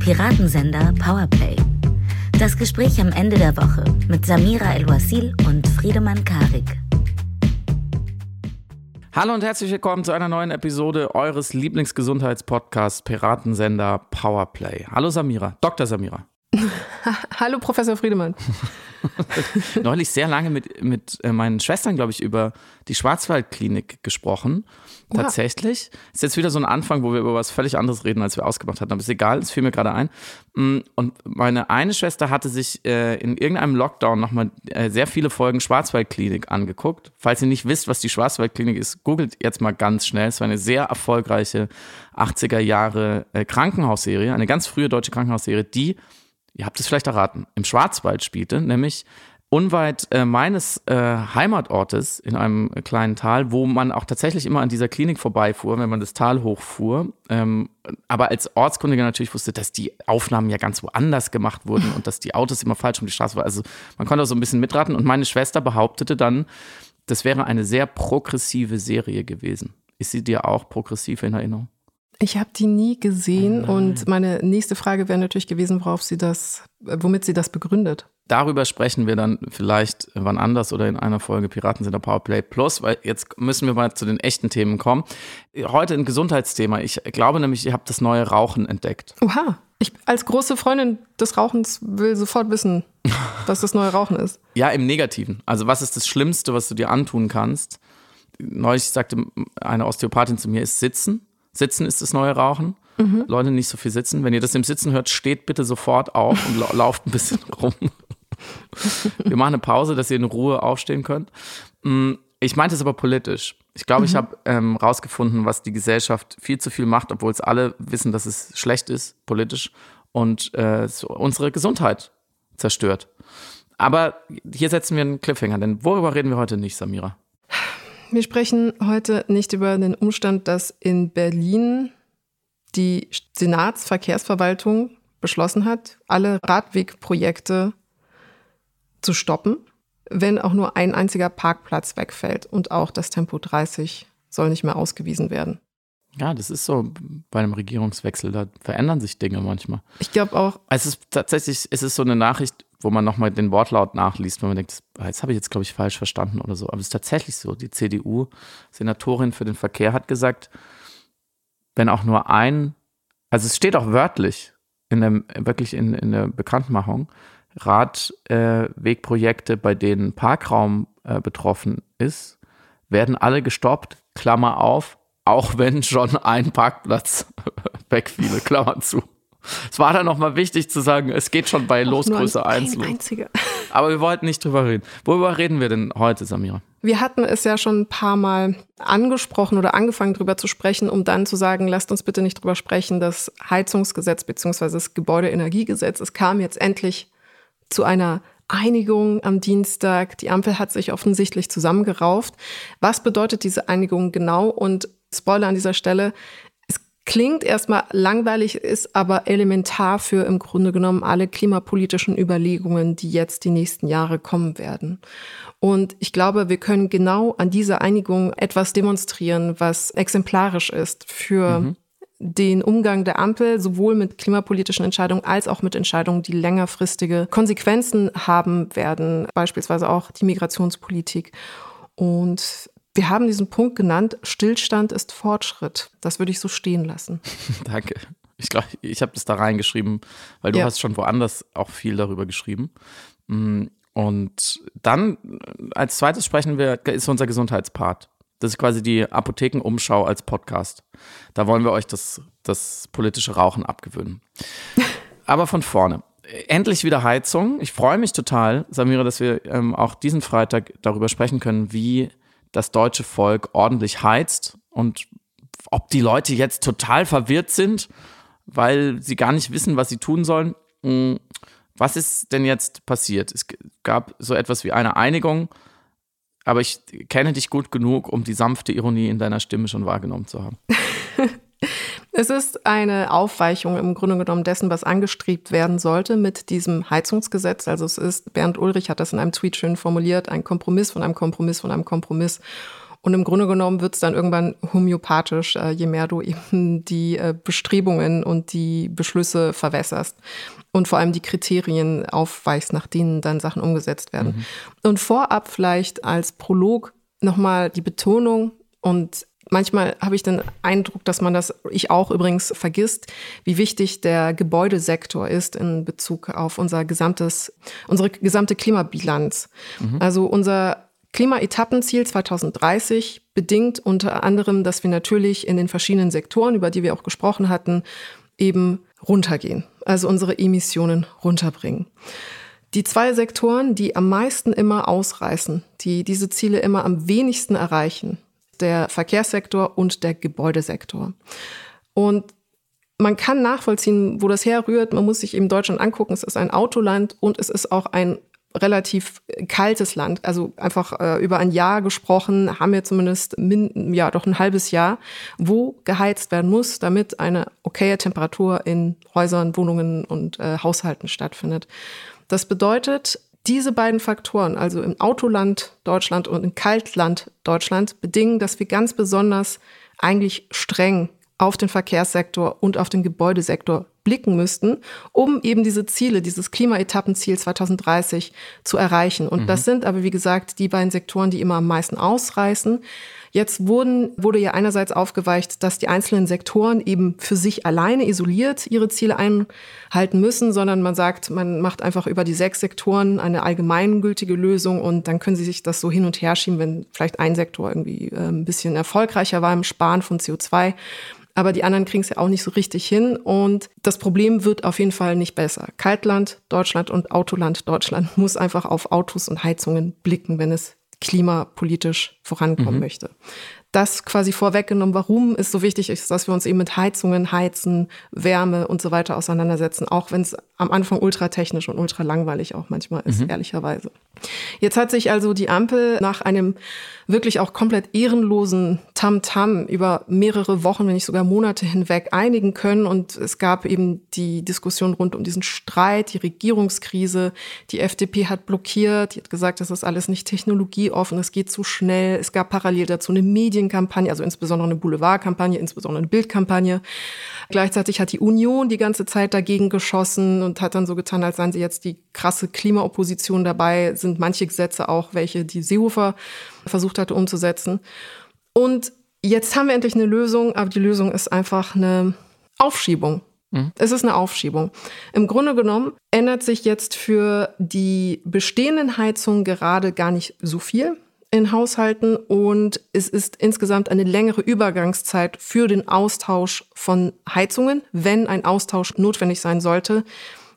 Piratensender Powerplay. Das Gespräch am Ende der Woche mit Samira El-Wasil und Friedemann Karik. Hallo und herzlich willkommen zu einer neuen Episode eures Lieblingsgesundheitspodcasts Piratensender Powerplay. Hallo Samira, Dr. Samira. Hallo Professor Friedemann. Neulich sehr lange mit, mit äh, meinen Schwestern, glaube ich, über die Schwarzwaldklinik gesprochen. Oha. Tatsächlich. Ist jetzt wieder so ein Anfang, wo wir über was völlig anderes reden, als wir ausgemacht hatten. Aber ist egal, es fiel mir gerade ein. Mm, und meine eine Schwester hatte sich äh, in irgendeinem Lockdown nochmal äh, sehr viele Folgen Schwarzwaldklinik angeguckt. Falls ihr nicht wisst, was die Schwarzwaldklinik ist, googelt jetzt mal ganz schnell. Es war eine sehr erfolgreiche 80er Jahre Krankenhausserie, eine ganz frühe deutsche Krankenhausserie, die ihr habt es vielleicht erraten, im Schwarzwald spielte, nämlich unweit äh, meines äh, Heimatortes in einem kleinen Tal, wo man auch tatsächlich immer an dieser Klinik vorbeifuhr, wenn man das Tal hochfuhr. Ähm, aber als Ortskundiger natürlich wusste, dass die Aufnahmen ja ganz woanders gemacht wurden und dass die Autos immer falsch um die Straße waren. Also man konnte auch so ein bisschen mitraten. Und meine Schwester behauptete dann, das wäre eine sehr progressive Serie gewesen. Ist sie dir auch progressiv in Erinnerung? Ich habe die nie gesehen oh und meine nächste Frage wäre natürlich gewesen, worauf sie das, womit sie das begründet. Darüber sprechen wir dann vielleicht wann anders oder in einer Folge Piraten sind der Powerplay Plus, weil jetzt müssen wir mal zu den echten Themen kommen. Heute ein Gesundheitsthema. Ich glaube nämlich, ihr habt das neue Rauchen entdeckt. Oha. Ich als große Freundin des Rauchens will sofort wissen, was das neue Rauchen ist. Ja, im Negativen. Also was ist das Schlimmste, was du dir antun kannst? Neulich sagte eine Osteopathin zu mir, ist Sitzen. Sitzen ist das neue Rauchen. Mhm. Leute, nicht so viel sitzen. Wenn ihr das im Sitzen hört, steht bitte sofort auf und la lauft ein bisschen rum. Wir machen eine Pause, dass ihr in Ruhe aufstehen könnt. Mm, ich meinte es aber politisch. Ich glaube, mhm. ich habe ähm, rausgefunden, was die Gesellschaft viel zu viel macht, obwohl es alle wissen, dass es schlecht ist, politisch, und äh, unsere Gesundheit zerstört. Aber hier setzen wir einen Cliffhanger, denn worüber reden wir heute nicht, Samira? Wir sprechen heute nicht über den Umstand, dass in Berlin die Senatsverkehrsverwaltung beschlossen hat, alle Radwegprojekte zu stoppen, wenn auch nur ein einziger Parkplatz wegfällt und auch das Tempo 30 soll nicht mehr ausgewiesen werden. Ja, das ist so bei einem Regierungswechsel, da verändern sich Dinge manchmal. Ich glaube auch. Es ist tatsächlich, es ist so eine Nachricht, wo man nochmal den Wortlaut nachliest, wenn man denkt, jetzt habe ich jetzt, glaube ich, falsch verstanden oder so. Aber es ist tatsächlich so. Die CDU-Senatorin für den Verkehr hat gesagt, wenn auch nur ein, also es steht auch wörtlich in dem, wirklich in, in der Bekanntmachung, Radwegprojekte, äh, bei denen Parkraum äh, betroffen ist, werden alle gestoppt, Klammer auf, auch wenn schon ein Parkplatz wegfiele, Klammer zu. Es war dann nochmal wichtig zu sagen, es geht schon bei Losgröße 1 los. Aber wir wollten nicht drüber reden. Worüber reden wir denn heute, Samira? Wir hatten es ja schon ein paar Mal angesprochen oder angefangen drüber zu sprechen, um dann zu sagen, lasst uns bitte nicht drüber sprechen, das Heizungsgesetz bzw. das Gebäudeenergiegesetz, es kam jetzt endlich zu einer Einigung am Dienstag. Die Ampel hat sich offensichtlich zusammengerauft. Was bedeutet diese Einigung genau? Und Spoiler an dieser Stelle, Klingt erstmal langweilig, ist aber elementar für im Grunde genommen alle klimapolitischen Überlegungen, die jetzt die nächsten Jahre kommen werden. Und ich glaube, wir können genau an dieser Einigung etwas demonstrieren, was exemplarisch ist für mhm. den Umgang der Ampel, sowohl mit klimapolitischen Entscheidungen als auch mit Entscheidungen, die längerfristige Konsequenzen haben werden, beispielsweise auch die Migrationspolitik. Und wir haben diesen Punkt genannt, Stillstand ist Fortschritt. Das würde ich so stehen lassen. Danke. Ich glaube, ich habe das da reingeschrieben, weil du ja. hast schon woanders auch viel darüber geschrieben. Mm, und dann als zweites sprechen wir, ist unser Gesundheitspart. Das ist quasi die Apothekenumschau als Podcast. Da wollen wir euch das, das politische Rauchen abgewöhnen. Aber von vorne. Endlich wieder Heizung. Ich freue mich total, Samira, dass wir ähm, auch diesen Freitag darüber sprechen können, wie das deutsche Volk ordentlich heizt und ob die Leute jetzt total verwirrt sind, weil sie gar nicht wissen, was sie tun sollen. Hm, was ist denn jetzt passiert? Es gab so etwas wie eine Einigung, aber ich kenne dich gut genug, um die sanfte Ironie in deiner Stimme schon wahrgenommen zu haben. Es ist eine Aufweichung im Grunde genommen dessen, was angestrebt werden sollte mit diesem Heizungsgesetz. Also es ist, Bernd Ulrich hat das in einem Tweet schön formuliert, ein Kompromiss von einem Kompromiss von einem Kompromiss. Und im Grunde genommen wird es dann irgendwann homöopathisch, äh, je mehr du eben die äh, Bestrebungen und die Beschlüsse verwässerst und vor allem die Kriterien aufweichst, nach denen dann Sachen umgesetzt werden. Mhm. Und vorab vielleicht als Prolog nochmal die Betonung und manchmal habe ich den Eindruck, dass man das, ich auch übrigens, vergisst, wie wichtig der Gebäudesektor ist in Bezug auf unser gesamtes, unsere gesamte Klimabilanz. Mhm. Also unser Klimaetappenziel 2030 bedingt unter anderem, dass wir natürlich in den verschiedenen Sektoren, über die wir auch gesprochen hatten, eben runtergehen, also unsere Emissionen runterbringen. Die zwei Sektoren, die am meisten immer ausreißen, die diese Ziele immer am wenigsten erreichen, der Verkehrssektor und der Gebäudesektor. Und man kann nachvollziehen, wo das herrührt. Man muss sich eben Deutschland angucken. Es ist ein Autoland und es ist auch ein relativ kaltes Land, also einfach äh, über ein Jahr gesprochen, haben wir zumindest min, ja doch ein halbes Jahr, wo geheizt werden muss, damit eine okaye Temperatur in Häusern, Wohnungen und äh, Haushalten stattfindet. Das bedeutet, diese beiden Faktoren, also im Autoland Deutschland und im Kaltland Deutschland, bedingen, dass wir ganz besonders eigentlich streng auf den Verkehrssektor und auf den Gebäudesektor blicken müssten, um eben diese Ziele, dieses Klimaetappenziel 2030 zu erreichen. Und mhm. das sind aber, wie gesagt, die beiden Sektoren, die immer am meisten ausreißen. Jetzt wurden, wurde ja einerseits aufgeweicht, dass die einzelnen Sektoren eben für sich alleine isoliert ihre Ziele einhalten müssen, sondern man sagt, man macht einfach über die sechs Sektoren eine allgemeingültige Lösung und dann können sie sich das so hin und her schieben, wenn vielleicht ein Sektor irgendwie äh, ein bisschen erfolgreicher war im Sparen von CO2 aber die anderen kriegen es ja auch nicht so richtig hin. Und das Problem wird auf jeden Fall nicht besser. Kaltland Deutschland und Autoland Deutschland muss einfach auf Autos und Heizungen blicken, wenn es klimapolitisch vorankommen mhm. möchte. Das quasi vorweggenommen, warum es so wichtig ist, dass wir uns eben mit Heizungen, Heizen, Wärme und so weiter auseinandersetzen, auch wenn es am Anfang ultratechnisch und ultra langweilig auch manchmal ist, mhm. ehrlicherweise. Jetzt hat sich also die Ampel nach einem wirklich auch komplett ehrenlosen Tamtam -Tam über mehrere Wochen, wenn nicht sogar Monate hinweg einigen können. Und es gab eben die Diskussion rund um diesen Streit, die Regierungskrise. Die FDP hat blockiert, die hat gesagt, das ist alles nicht technologieoffen, es geht zu schnell. Es gab parallel dazu eine Medienkampagne, also insbesondere eine Boulevardkampagne, insbesondere eine Bildkampagne. Gleichzeitig hat die Union die ganze Zeit dagegen geschossen und hat dann so getan, als seien sie jetzt die krasse Klimaopposition dabei. Sind manche Gesetze auch welche, die Seehofer versucht hatte umzusetzen. Und jetzt haben wir endlich eine Lösung, aber die Lösung ist einfach eine Aufschiebung. Mhm. Es ist eine Aufschiebung. Im Grunde genommen ändert sich jetzt für die bestehenden Heizungen gerade gar nicht so viel in Haushalten und es ist insgesamt eine längere Übergangszeit für den Austausch von Heizungen, wenn ein Austausch notwendig sein sollte,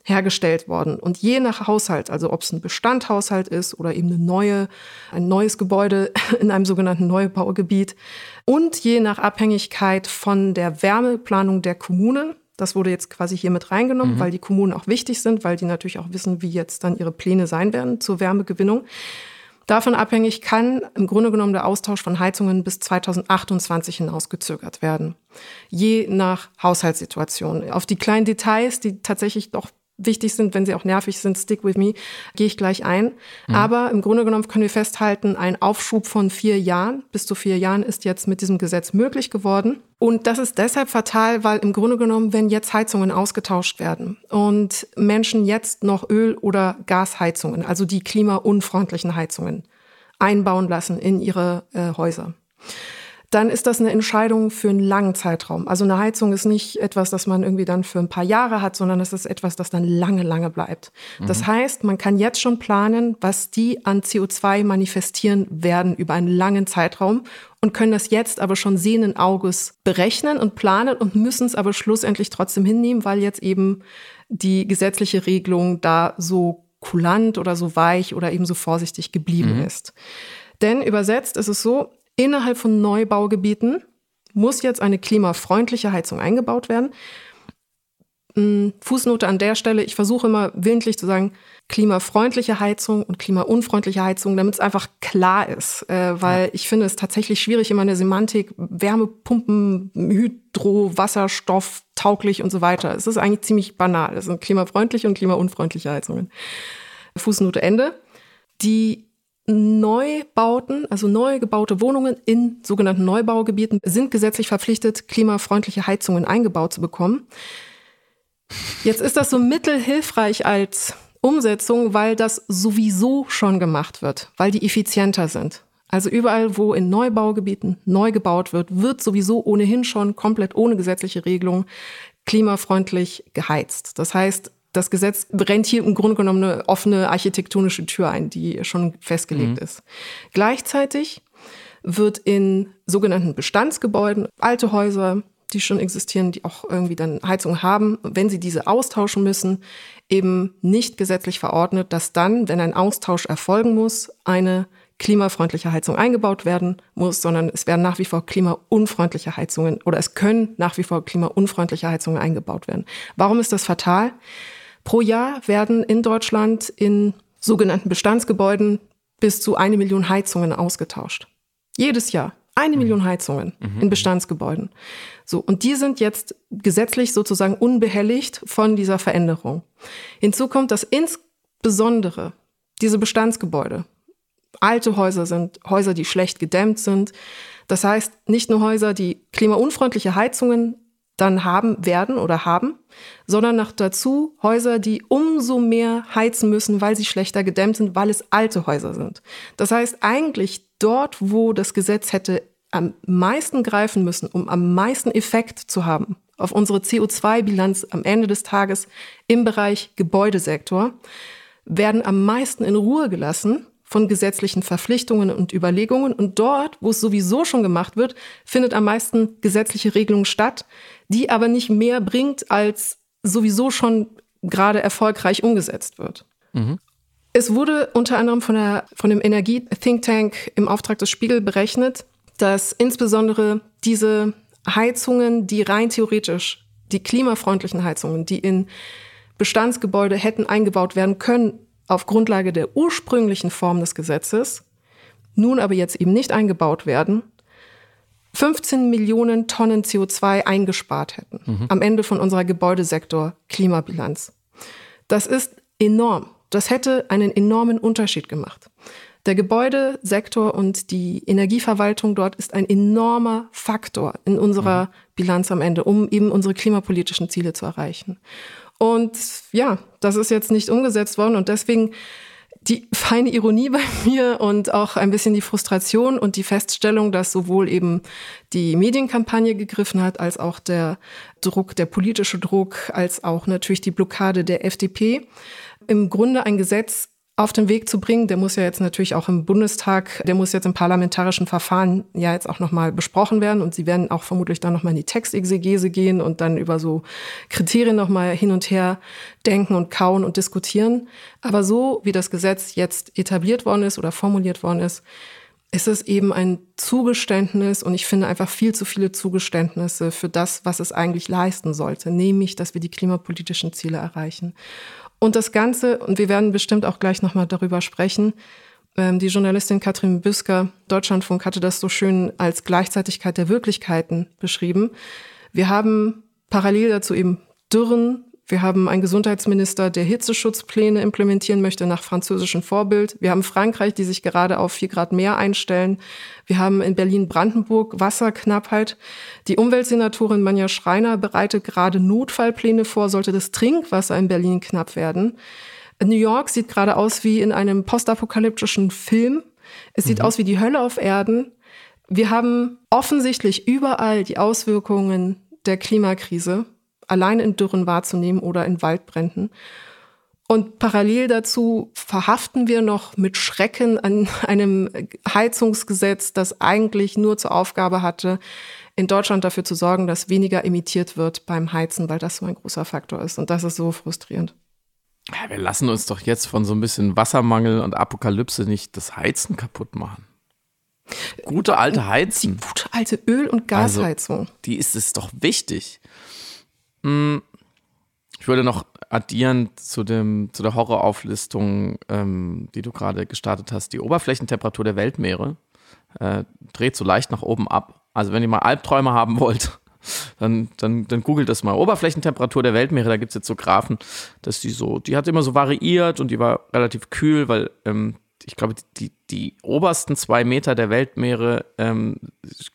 hergestellt worden. Und je nach Haushalt, also ob es ein Bestandhaushalt ist oder eben eine neue, ein neues Gebäude in einem sogenannten Neubaugebiet und je nach Abhängigkeit von der Wärmeplanung der Kommunen, das wurde jetzt quasi hier mit reingenommen, mhm. weil die Kommunen auch wichtig sind, weil die natürlich auch wissen, wie jetzt dann ihre Pläne sein werden zur Wärmegewinnung. Davon abhängig kann im Grunde genommen der Austausch von Heizungen bis 2028 hinausgezögert werden. Je nach Haushaltssituation. Auf die kleinen Details, die tatsächlich doch wichtig sind, wenn sie auch nervig sind, stick with me, gehe ich gleich ein. Mhm. Aber im Grunde genommen können wir festhalten, ein Aufschub von vier Jahren, bis zu vier Jahren ist jetzt mit diesem Gesetz möglich geworden. Und das ist deshalb fatal, weil im Grunde genommen, wenn jetzt Heizungen ausgetauscht werden und Menschen jetzt noch Öl- oder Gasheizungen, also die klimaunfreundlichen Heizungen, einbauen lassen in ihre äh, Häuser dann ist das eine Entscheidung für einen langen Zeitraum. Also eine Heizung ist nicht etwas, das man irgendwie dann für ein paar Jahre hat, sondern es ist etwas, das dann lange, lange bleibt. Mhm. Das heißt, man kann jetzt schon planen, was die an CO2 manifestieren werden über einen langen Zeitraum und können das jetzt aber schon sehenden Auges berechnen und planen und müssen es aber schlussendlich trotzdem hinnehmen, weil jetzt eben die gesetzliche Regelung da so kulant oder so weich oder eben so vorsichtig geblieben mhm. ist. Denn übersetzt ist es so, Innerhalb von Neubaugebieten muss jetzt eine klimafreundliche Heizung eingebaut werden. Hm, Fußnote an der Stelle, ich versuche immer willentlich zu sagen, klimafreundliche Heizung und klimaunfreundliche Heizung, damit es einfach klar ist. Äh, weil ja. ich finde es tatsächlich schwierig, immer eine Semantik, Wärmepumpen, Hydro, Wasserstoff, tauglich und so weiter. Es ist eigentlich ziemlich banal. Es sind klimafreundliche und klimaunfreundliche Heizungen. Fußnote Ende. Die Neubauten, also neu gebaute Wohnungen in sogenannten Neubaugebieten sind gesetzlich verpflichtet, klimafreundliche Heizungen eingebaut zu bekommen. Jetzt ist das so mittelhilfreich als Umsetzung, weil das sowieso schon gemacht wird, weil die effizienter sind. Also überall, wo in Neubaugebieten neu gebaut wird, wird sowieso ohnehin schon komplett ohne gesetzliche Regelung klimafreundlich geheizt. Das heißt, das Gesetz brennt hier im Grunde genommen eine offene architektonische Tür ein, die schon festgelegt mhm. ist. Gleichzeitig wird in sogenannten Bestandsgebäuden, alte Häuser, die schon existieren, die auch irgendwie dann Heizung haben, wenn sie diese austauschen müssen, eben nicht gesetzlich verordnet, dass dann, wenn ein Austausch erfolgen muss, eine klimafreundliche Heizung eingebaut werden muss, sondern es werden nach wie vor klimaunfreundliche Heizungen oder es können nach wie vor klimaunfreundliche Heizungen eingebaut werden. Warum ist das fatal? Pro Jahr werden in Deutschland in sogenannten Bestandsgebäuden bis zu eine Million Heizungen ausgetauscht. Jedes Jahr. Eine mhm. Million Heizungen mhm. in Bestandsgebäuden. So. Und die sind jetzt gesetzlich sozusagen unbehelligt von dieser Veränderung. Hinzu kommt, dass insbesondere diese Bestandsgebäude alte Häuser sind, Häuser, die schlecht gedämmt sind. Das heißt, nicht nur Häuser, die klimaunfreundliche Heizungen dann haben werden oder haben, sondern noch dazu Häuser, die umso mehr heizen müssen, weil sie schlechter gedämmt sind, weil es alte Häuser sind. Das heißt, eigentlich dort, wo das Gesetz hätte am meisten greifen müssen, um am meisten Effekt zu haben auf unsere CO2-Bilanz am Ende des Tages im Bereich Gebäudesektor, werden am meisten in Ruhe gelassen von gesetzlichen Verpflichtungen und Überlegungen. Und dort, wo es sowieso schon gemacht wird, findet am meisten gesetzliche Regelung statt, die aber nicht mehr bringt, als sowieso schon gerade erfolgreich umgesetzt wird. Mhm. Es wurde unter anderem von, der, von dem Energie-Think Tank im Auftrag des Spiegel berechnet, dass insbesondere diese Heizungen, die rein theoretisch, die klimafreundlichen Heizungen, die in Bestandsgebäude hätten eingebaut werden können, auf Grundlage der ursprünglichen Form des Gesetzes, nun aber jetzt eben nicht eingebaut werden, 15 Millionen Tonnen CO2 eingespart hätten mhm. am Ende von unserer Gebäudesektor-Klimabilanz. Das ist enorm. Das hätte einen enormen Unterschied gemacht. Der Gebäudesektor und die Energieverwaltung dort ist ein enormer Faktor in unserer mhm. Bilanz am Ende, um eben unsere klimapolitischen Ziele zu erreichen. Und ja, das ist jetzt nicht umgesetzt worden und deswegen die feine Ironie bei mir und auch ein bisschen die Frustration und die Feststellung, dass sowohl eben die Medienkampagne gegriffen hat, als auch der Druck, der politische Druck, als auch natürlich die Blockade der FDP. Im Grunde ein Gesetz auf den Weg zu bringen. Der muss ja jetzt natürlich auch im Bundestag, der muss jetzt im parlamentarischen Verfahren ja jetzt auch nochmal besprochen werden und sie werden auch vermutlich dann nochmal in die Textexegese gehen und dann über so Kriterien nochmal hin und her denken und kauen und diskutieren. Aber so wie das Gesetz jetzt etabliert worden ist oder formuliert worden ist, ist es eben ein Zugeständnis und ich finde einfach viel zu viele Zugeständnisse für das, was es eigentlich leisten sollte, nämlich, dass wir die klimapolitischen Ziele erreichen. Und das Ganze, und wir werden bestimmt auch gleich nochmal darüber sprechen, ähm, die Journalistin Katrin Büsker, Deutschlandfunk, hatte das so schön als Gleichzeitigkeit der Wirklichkeiten beschrieben. Wir haben parallel dazu eben Dürren, wir haben einen Gesundheitsminister, der Hitzeschutzpläne implementieren möchte nach französischem Vorbild. Wir haben Frankreich, die sich gerade auf vier Grad mehr einstellen. Wir haben in Berlin-Brandenburg Wasserknappheit. Die Umweltsenatorin Manja Schreiner bereitet gerade Notfallpläne vor, sollte das Trinkwasser in Berlin knapp werden. New York sieht gerade aus wie in einem postapokalyptischen Film. Es sieht mhm. aus wie die Hölle auf Erden. Wir haben offensichtlich überall die Auswirkungen der Klimakrise allein in Dürren wahrzunehmen oder in Waldbränden. Und parallel dazu verhaften wir noch mit Schrecken an einem Heizungsgesetz, das eigentlich nur zur Aufgabe hatte, in Deutschland dafür zu sorgen, dass weniger emittiert wird beim Heizen, weil das so ein großer Faktor ist. Und das ist so frustrierend. Ja, wir lassen uns doch jetzt von so ein bisschen Wassermangel und Apokalypse nicht das Heizen kaputt machen. Gute alte Heizen. Die gute alte Öl- und also, Gasheizung. Also, die ist es doch wichtig. Hm, ich würde noch addieren zu, dem, zu der Horrorauflistung, ähm, die du gerade gestartet hast. Die Oberflächentemperatur der Weltmeere äh, dreht so leicht nach oben ab. Also wenn ihr mal Albträume haben wollt, dann, dann, dann googelt das mal. Oberflächentemperatur der Weltmeere, da gibt es jetzt so Graphen, dass die so, die hat immer so variiert und die war relativ kühl, weil ähm, ich glaube, die, die obersten zwei Meter der Weltmeere ähm,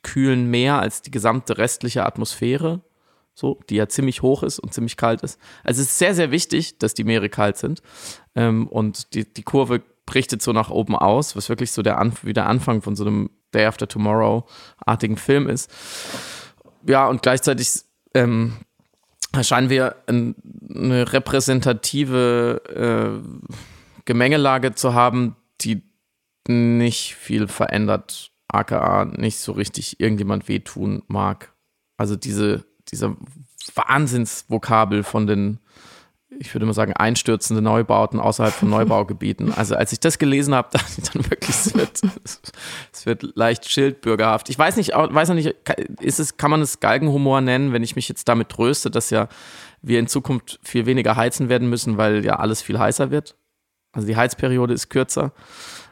kühlen mehr als die gesamte restliche Atmosphäre, so, die ja ziemlich hoch ist und ziemlich kalt ist. Also es ist sehr, sehr wichtig, dass die Meere kalt sind. Ähm, und die, die Kurve richtet so nach oben aus, was wirklich so der, Anf wie der Anfang von so einem Day After Tomorrow-artigen Film ist. Ja, und gleichzeitig ähm, scheinen wir eine repräsentative äh, Gemengelage zu haben, die nicht viel verändert, aka nicht so richtig irgendjemand wehtun mag. Also diese, dieser Wahnsinnsvokabel von den ich würde mal sagen, einstürzende Neubauten außerhalb von Neubaugebieten. Also als ich das gelesen habe, dachte ich dann wirklich, es wird, es wird leicht schildbürgerhaft. Ich weiß nicht, weiß noch nicht, ist es, kann man es Galgenhumor nennen, wenn ich mich jetzt damit tröste, dass ja wir in Zukunft viel weniger heizen werden müssen, weil ja alles viel heißer wird. Also die Heizperiode ist kürzer.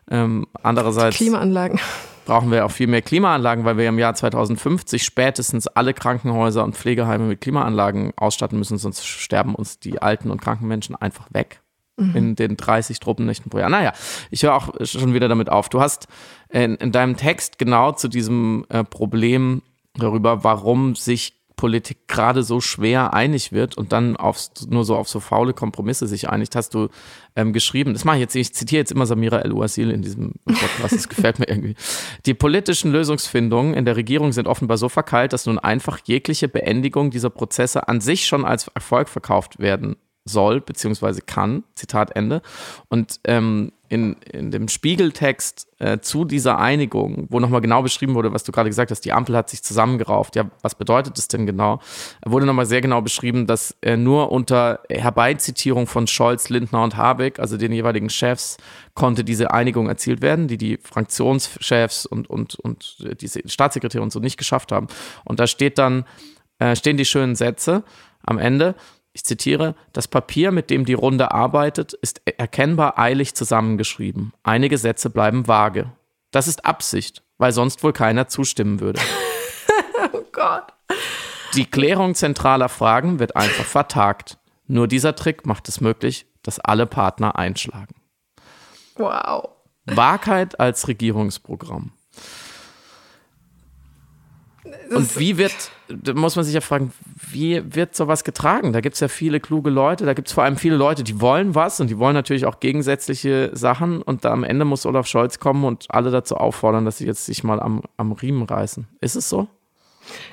Ähm, andererseits. Klimaanlagen brauchen wir auch viel mehr Klimaanlagen, weil wir im Jahr 2050 spätestens alle Krankenhäuser und Pflegeheime mit Klimaanlagen ausstatten müssen, sonst sterben uns die alten und kranken Menschen einfach weg mhm. in den 30 Truppennächten pro Jahr. Naja, ich höre auch schon wieder damit auf. Du hast in, in deinem Text genau zu diesem äh, Problem darüber, warum sich Politik gerade so schwer einig wird und dann auf, nur so auf so faule Kompromisse sich einigt, hast du ähm, geschrieben. Das mache ich jetzt, ich zitiere jetzt immer Samira El-Ouasil in diesem Podcast, das gefällt mir irgendwie. Die politischen Lösungsfindungen in der Regierung sind offenbar so verkeilt, dass nun einfach jegliche Beendigung dieser Prozesse an sich schon als Erfolg verkauft werden soll, beziehungsweise kann, Zitat Ende. Und ähm, in, in dem Spiegeltext äh, zu dieser Einigung, wo nochmal genau beschrieben wurde, was du gerade gesagt hast, die Ampel hat sich zusammengerauft. Ja, was bedeutet das denn genau? Wurde nochmal sehr genau beschrieben, dass äh, nur unter Herbeizitierung von Scholz, Lindner und Habeck, also den jeweiligen Chefs, konnte diese Einigung erzielt werden, die die Fraktionschefs und, und, und diese Staatssekretäre und so nicht geschafft haben. Und da steht dann, äh, stehen die schönen Sätze am Ende ich zitiere, das Papier, mit dem die Runde arbeitet, ist erkennbar eilig zusammengeschrieben. Einige Sätze bleiben vage. Das ist Absicht, weil sonst wohl keiner zustimmen würde. oh Gott. Die Klärung zentraler Fragen wird einfach vertagt. Nur dieser Trick macht es möglich, dass alle Partner einschlagen. Wow. Wahrheit als Regierungsprogramm. Und wie wird, da muss man sich ja fragen, wie wird sowas getragen? Da gibt es ja viele kluge Leute, da gibt es vor allem viele Leute, die wollen was und die wollen natürlich auch gegensätzliche Sachen und da am Ende muss Olaf Scholz kommen und alle dazu auffordern, dass sie jetzt sich mal am, am Riemen reißen. Ist es so?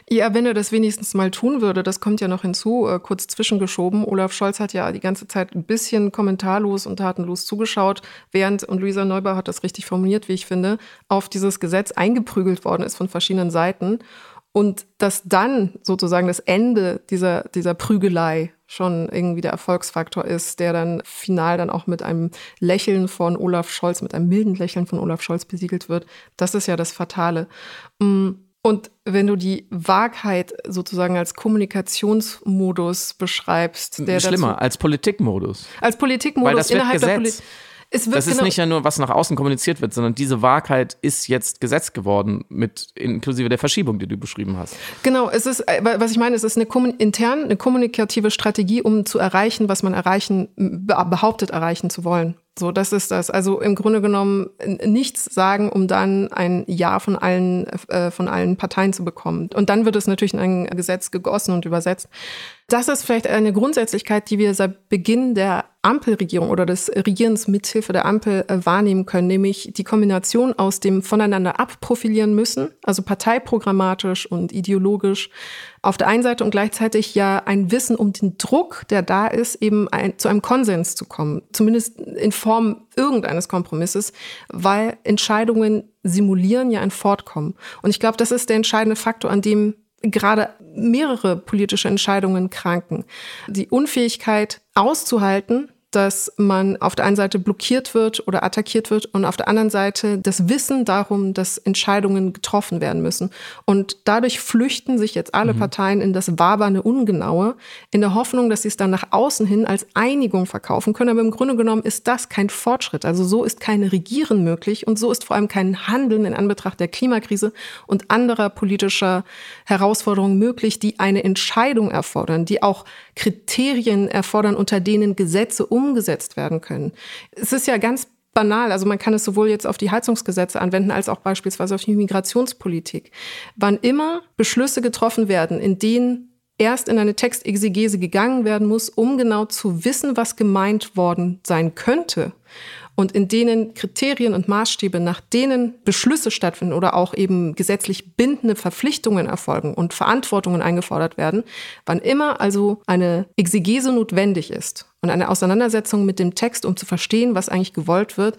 Ja, wenn er das wenigstens mal tun würde, das kommt ja noch hinzu, äh, kurz zwischengeschoben. Olaf Scholz hat ja die ganze Zeit ein bisschen kommentarlos und tatenlos zugeschaut, während, und Luisa Neubauer hat das richtig formuliert, wie ich finde, auf dieses Gesetz eingeprügelt worden ist von verschiedenen Seiten. Und dass dann sozusagen das Ende dieser, dieser Prügelei schon irgendwie der Erfolgsfaktor ist, der dann final dann auch mit einem Lächeln von Olaf Scholz, mit einem milden Lächeln von Olaf Scholz besiegelt wird. Das ist ja das Fatale. Mm, und wenn du die Wahrheit sozusagen als Kommunikationsmodus beschreibst, der schlimmer dazu, als Politikmodus, als Politikmodus Weil das innerhalb Gesetz. der Politik es wird das ist genau nicht ja nur, was nach außen kommuniziert wird, sondern diese Wahrheit ist jetzt Gesetz geworden, mit inklusive der Verschiebung, die du beschrieben hast. Genau, es ist, äh, was ich meine, es ist eine intern eine kommunikative Strategie, um zu erreichen, was man erreichen, behauptet erreichen zu wollen. So, das ist das. Also im Grunde genommen nichts sagen, um dann ein Ja von allen, äh, von allen Parteien zu bekommen. Und dann wird es natürlich in ein Gesetz gegossen und übersetzt. Das ist vielleicht eine Grundsätzlichkeit, die wir seit Beginn der Ampelregierung oder des Regierens mithilfe der Ampel äh, wahrnehmen können, nämlich die Kombination aus dem voneinander abprofilieren müssen, also parteiprogrammatisch und ideologisch auf der einen Seite und gleichzeitig ja ein Wissen um den Druck, der da ist, eben ein, zu einem Konsens zu kommen, zumindest in Form irgendeines Kompromisses, weil Entscheidungen simulieren ja ein Fortkommen. Und ich glaube, das ist der entscheidende Faktor, an dem gerade mehrere politische Entscheidungen kranken. Die Unfähigkeit auszuhalten, dass man auf der einen Seite blockiert wird oder attackiert wird und auf der anderen Seite das Wissen darum, dass Entscheidungen getroffen werden müssen. Und dadurch flüchten sich jetzt alle mhm. Parteien in das wabernde Ungenaue, in der Hoffnung, dass sie es dann nach außen hin als Einigung verkaufen können. Aber im Grunde genommen ist das kein Fortschritt. Also so ist kein Regieren möglich und so ist vor allem kein Handeln in Anbetracht der Klimakrise und anderer politischer Herausforderungen möglich, die eine Entscheidung erfordern, die auch Kriterien erfordern, unter denen Gesetze um umgesetzt werden können. Es ist ja ganz banal. Also man kann es sowohl jetzt auf die Heizungsgesetze anwenden, als auch beispielsweise auf die Migrationspolitik. Wann immer Beschlüsse getroffen werden, in denen erst in eine Textexegese gegangen werden muss, um genau zu wissen, was gemeint worden sein könnte und in denen Kriterien und Maßstäbe, nach denen Beschlüsse stattfinden oder auch eben gesetzlich bindende Verpflichtungen erfolgen und Verantwortungen eingefordert werden, wann immer also eine Exegese notwendig ist und eine Auseinandersetzung mit dem Text, um zu verstehen, was eigentlich gewollt wird,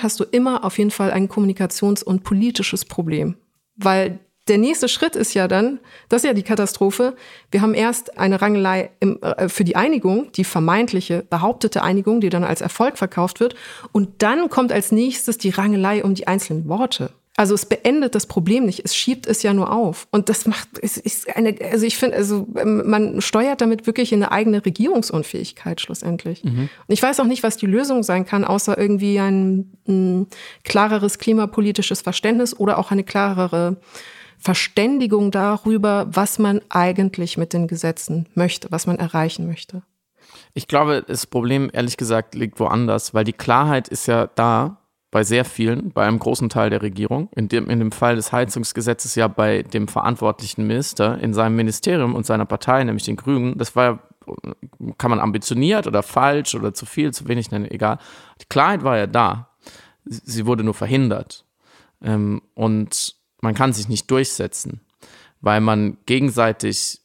hast du immer auf jeden Fall ein kommunikations- und politisches Problem. Weil der nächste Schritt ist ja dann, das ist ja die Katastrophe, wir haben erst eine Rangelei im, äh, für die Einigung, die vermeintliche, behauptete Einigung, die dann als Erfolg verkauft wird. Und dann kommt als nächstes die Rangelei um die einzelnen Worte. Also es beendet das Problem nicht, es schiebt es ja nur auf. Und das macht, es ist eine, also ich finde, also ähm, man steuert damit wirklich in eine eigene Regierungsunfähigkeit schlussendlich. Mhm. Und ich weiß auch nicht, was die Lösung sein kann, außer irgendwie ein, ein klareres klimapolitisches Verständnis oder auch eine klarere Verständigung darüber, was man eigentlich mit den Gesetzen möchte, was man erreichen möchte. Ich glaube, das Problem, ehrlich gesagt, liegt woanders, weil die Klarheit ist ja da bei sehr vielen, bei einem großen Teil der Regierung, in dem, in dem Fall des Heizungsgesetzes ja bei dem verantwortlichen Minister in seinem Ministerium und seiner Partei, nämlich den Grünen. Das war ja, kann man ambitioniert oder falsch oder zu viel, zu wenig nennen, egal. Die Klarheit war ja da. Sie wurde nur verhindert. Ähm, und man kann sich nicht durchsetzen, weil man gegenseitig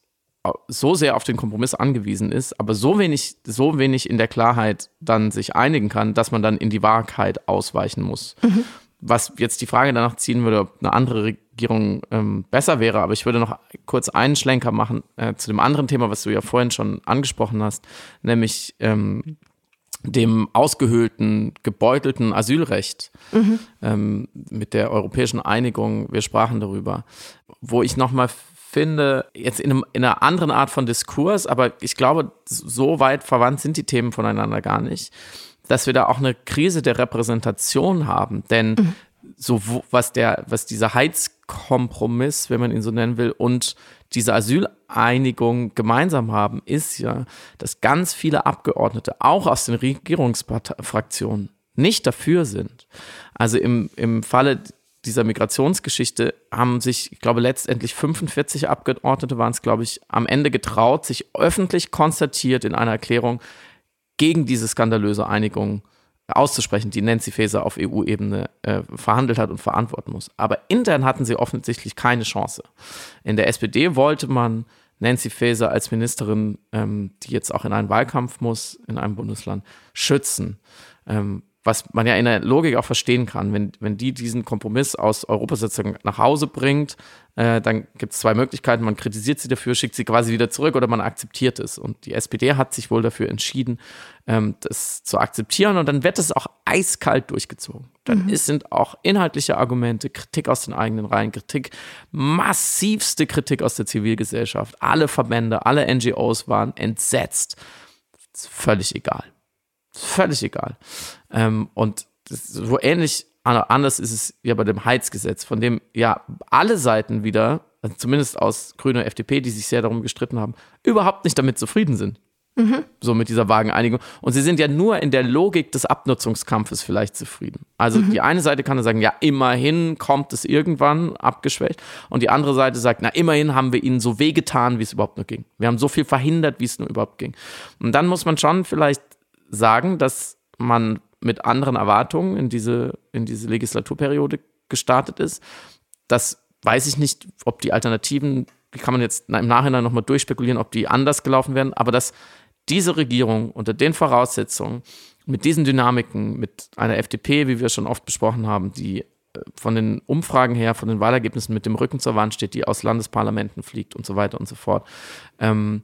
so sehr auf den Kompromiss angewiesen ist, aber so wenig, so wenig in der Klarheit dann sich einigen kann, dass man dann in die Wahrheit ausweichen muss. Mhm. Was jetzt die Frage danach ziehen würde, ob eine andere Regierung ähm, besser wäre, aber ich würde noch kurz einen Schlenker machen äh, zu dem anderen Thema, was du ja vorhin schon angesprochen hast, nämlich ähm, dem ausgehöhlten, gebeutelten Asylrecht mhm. ähm, mit der europäischen Einigung, wir sprachen darüber, wo ich nochmal finde, jetzt in, einem, in, einer anderen Art von Diskurs, aber ich glaube, so weit verwandt sind die Themen voneinander gar nicht, dass wir da auch eine Krise der Repräsentation haben. Denn mhm. so was der, was dieser Heizkompromiss, wenn man ihn so nennen will, und diese Asyleinigung gemeinsam haben, ist ja, dass ganz viele Abgeordnete, auch aus den Regierungsfraktionen, nicht dafür sind. Also im, im Falle dieser Migrationsgeschichte haben sich, ich glaube, letztendlich 45 Abgeordnete waren es, glaube ich, am Ende getraut, sich öffentlich konstatiert in einer Erklärung gegen diese skandalöse Einigung auszusprechen, die Nancy Faeser auf EU-Ebene äh, verhandelt hat und verantworten muss. Aber intern hatten sie offensichtlich keine Chance. In der SPD wollte man Nancy Faeser als Ministerin, ähm, die jetzt auch in einen Wahlkampf muss, in einem Bundesland, schützen. Ähm, was man ja in der Logik auch verstehen kann, wenn, wenn die diesen Kompromiss aus Europa sozusagen nach Hause bringt, äh, dann gibt es zwei Möglichkeiten. Man kritisiert sie dafür, schickt sie quasi wieder zurück oder man akzeptiert es. Und die SPD hat sich wohl dafür entschieden, ähm, das zu akzeptieren und dann wird es auch eiskalt durchgezogen. Dann mhm. ist, sind auch inhaltliche Argumente, Kritik aus den eigenen Reihen, Kritik, massivste Kritik aus der Zivilgesellschaft. Alle Verbände, alle NGOs waren entsetzt. Völlig egal. Völlig egal. Ähm, und so ähnlich anders ist es ja bei dem Heizgesetz, von dem ja alle Seiten wieder, also zumindest aus Grüne FDP, die sich sehr darum gestritten haben, überhaupt nicht damit zufrieden sind. Mhm. So mit dieser vagen Einigung. Und sie sind ja nur in der Logik des Abnutzungskampfes vielleicht zufrieden. Also mhm. die eine Seite kann sagen, ja, immerhin kommt es irgendwann abgeschwächt. Und die andere Seite sagt, na, immerhin haben wir ihnen so wehgetan, wie es überhaupt nur ging. Wir haben so viel verhindert, wie es nur überhaupt ging. Und dann muss man schon vielleicht sagen, dass man mit anderen Erwartungen in diese, in diese Legislaturperiode gestartet ist. Das weiß ich nicht, ob die Alternativen, die kann man jetzt im Nachhinein nochmal durchspekulieren, ob die anders gelaufen werden, aber dass diese Regierung unter den Voraussetzungen, mit diesen Dynamiken, mit einer FDP, wie wir schon oft besprochen haben, die äh, von den Umfragen her, von den Wahlergebnissen mit dem Rücken zur Wand steht, die aus Landesparlamenten fliegt und so weiter und so fort, ähm,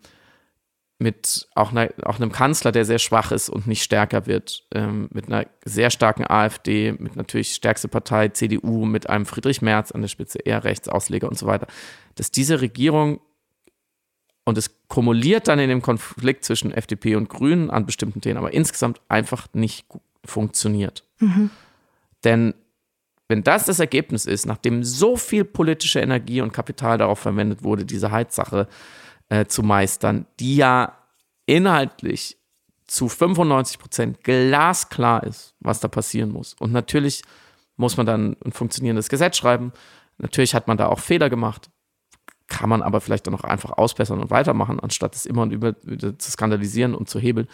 mit auch, einer, auch einem Kanzler, der sehr schwach ist und nicht stärker wird, ähm, mit einer sehr starken AfD, mit natürlich stärkste Partei CDU, mit einem Friedrich Merz an der Spitze, eher Rechtsausleger und so weiter, dass diese Regierung und es kumuliert dann in dem Konflikt zwischen FDP und Grünen an bestimmten Themen, aber insgesamt einfach nicht funktioniert. Mhm. Denn wenn das das Ergebnis ist, nachdem so viel politische Energie und Kapital darauf verwendet wurde, diese Heizsache äh, zu meistern, die ja inhaltlich zu 95 Prozent glasklar ist, was da passieren muss. Und natürlich muss man dann ein funktionierendes Gesetz schreiben. Natürlich hat man da auch Fehler gemacht. Kann man aber vielleicht dann auch einfach ausbessern und weitermachen, anstatt es immer und über, zu skandalisieren und zu hebeln.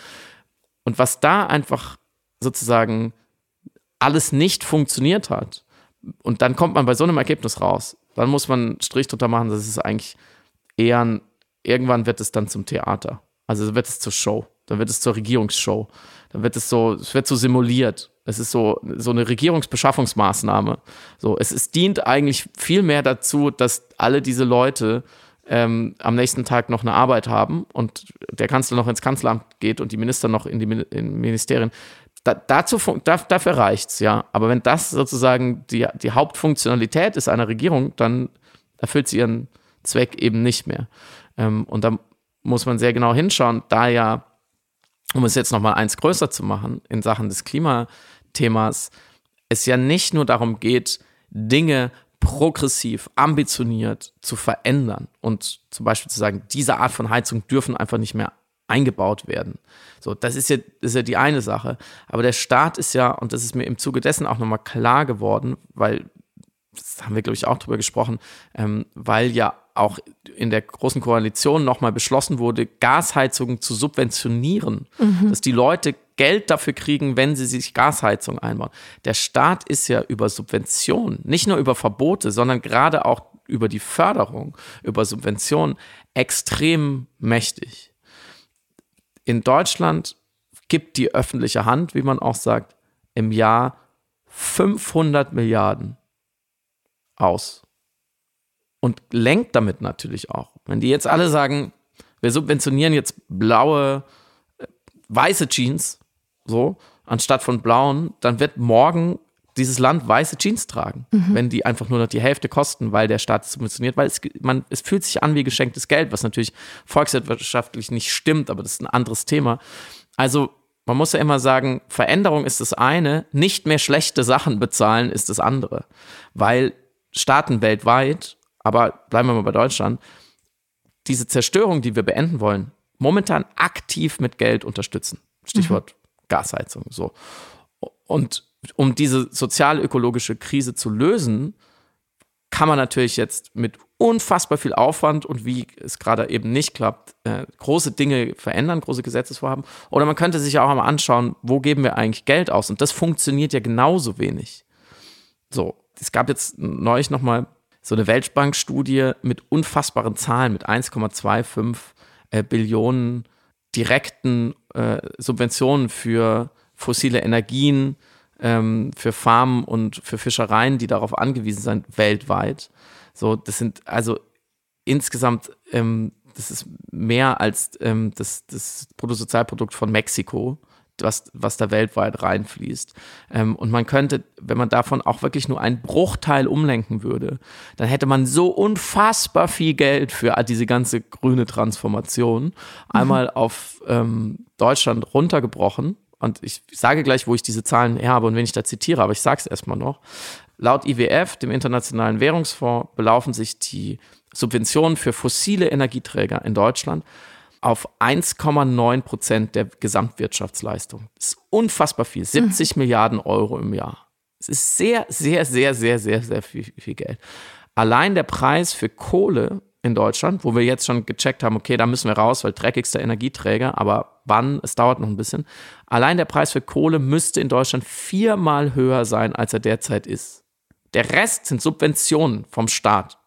Und was da einfach sozusagen alles nicht funktioniert hat, und dann kommt man bei so einem Ergebnis raus, dann muss man einen Strich drunter machen, das ist eigentlich eher ein, irgendwann wird es dann zum Theater. Also wird es zur Show, dann wird es zur Regierungsshow, dann wird es so, es wird so simuliert. Es ist so, so eine Regierungsbeschaffungsmaßnahme. So, es, es dient eigentlich viel mehr dazu, dass alle diese Leute ähm, am nächsten Tag noch eine Arbeit haben und der Kanzler noch ins Kanzleramt geht und die Minister noch in die in Ministerien. Da, dazu, da, dafür reicht's, ja. Aber wenn das sozusagen die, die Hauptfunktionalität ist einer Regierung, dann erfüllt sie ihren Zweck eben nicht mehr. Ähm, und da muss man sehr genau hinschauen, da ja, um es jetzt nochmal eins größer zu machen, in Sachen des Klimathemas, es ja nicht nur darum geht, Dinge progressiv, ambitioniert zu verändern und zum Beispiel zu sagen, diese Art von Heizung dürfen einfach nicht mehr eingebaut werden. So, das ist ja, ist ja die eine Sache. Aber der Staat ist ja, und das ist mir im Zuge dessen auch nochmal klar geworden, weil, das haben wir, glaube ich, auch drüber gesprochen, ähm, weil ja auch in der großen Koalition nochmal beschlossen wurde, Gasheizungen zu subventionieren, mhm. dass die Leute Geld dafür kriegen, wenn sie sich Gasheizung einbauen. Der Staat ist ja über Subventionen, nicht nur über Verbote, sondern gerade auch über die Förderung, über Subventionen extrem mächtig. In Deutschland gibt die öffentliche Hand, wie man auch sagt, im Jahr 500 Milliarden aus und lenkt damit natürlich auch. Wenn die jetzt alle sagen, wir subventionieren jetzt blaue, äh, weiße Jeans, so, anstatt von blauen, dann wird morgen dieses Land weiße Jeans tragen, mhm. wenn die einfach nur noch die Hälfte kosten, weil der Staat subventioniert, weil es, man, es fühlt sich an wie geschenktes Geld, was natürlich volkswirtschaftlich nicht stimmt, aber das ist ein anderes Thema. Also man muss ja immer sagen, Veränderung ist das eine, nicht mehr schlechte Sachen bezahlen ist das andere, weil Staaten weltweit aber bleiben wir mal bei Deutschland, diese Zerstörung, die wir beenden wollen, momentan aktiv mit Geld unterstützen. Stichwort mhm. Gasheizung. So. Und um diese sozial-ökologische Krise zu lösen, kann man natürlich jetzt mit unfassbar viel Aufwand und wie es gerade eben nicht klappt, äh, große Dinge verändern, große Gesetzesvorhaben. Oder man könnte sich auch einmal anschauen, wo geben wir eigentlich Geld aus? Und das funktioniert ja genauso wenig. So, es gab jetzt neulich nochmal so eine Weltbank-Studie mit unfassbaren Zahlen, mit 1,25 äh, Billionen direkten äh, Subventionen für fossile Energien, ähm, für Farmen und für Fischereien, die darauf angewiesen sind, weltweit. So, das sind also insgesamt, ähm, das ist mehr als ähm, das, das Bruttosozialprodukt von Mexiko was, was da weltweit reinfließt. Ähm, und man könnte, wenn man davon auch wirklich nur einen Bruchteil umlenken würde, dann hätte man so unfassbar viel Geld für diese ganze grüne Transformation einmal mhm. auf ähm, Deutschland runtergebrochen. Und ich sage gleich, wo ich diese Zahlen her habe und wen ich da zitiere, aber ich sage es erstmal noch. Laut IWF, dem Internationalen Währungsfonds, belaufen sich die Subventionen für fossile Energieträger in Deutschland auf 1,9 Prozent der Gesamtwirtschaftsleistung. Das ist unfassbar viel. 70 mhm. Milliarden Euro im Jahr. Es ist sehr, sehr, sehr, sehr, sehr, sehr viel, viel Geld. Allein der Preis für Kohle in Deutschland, wo wir jetzt schon gecheckt haben, okay, da müssen wir raus, weil dreckigster Energieträger, aber wann, es dauert noch ein bisschen. Allein der Preis für Kohle müsste in Deutschland viermal höher sein, als er derzeit ist. Der Rest sind Subventionen vom Staat.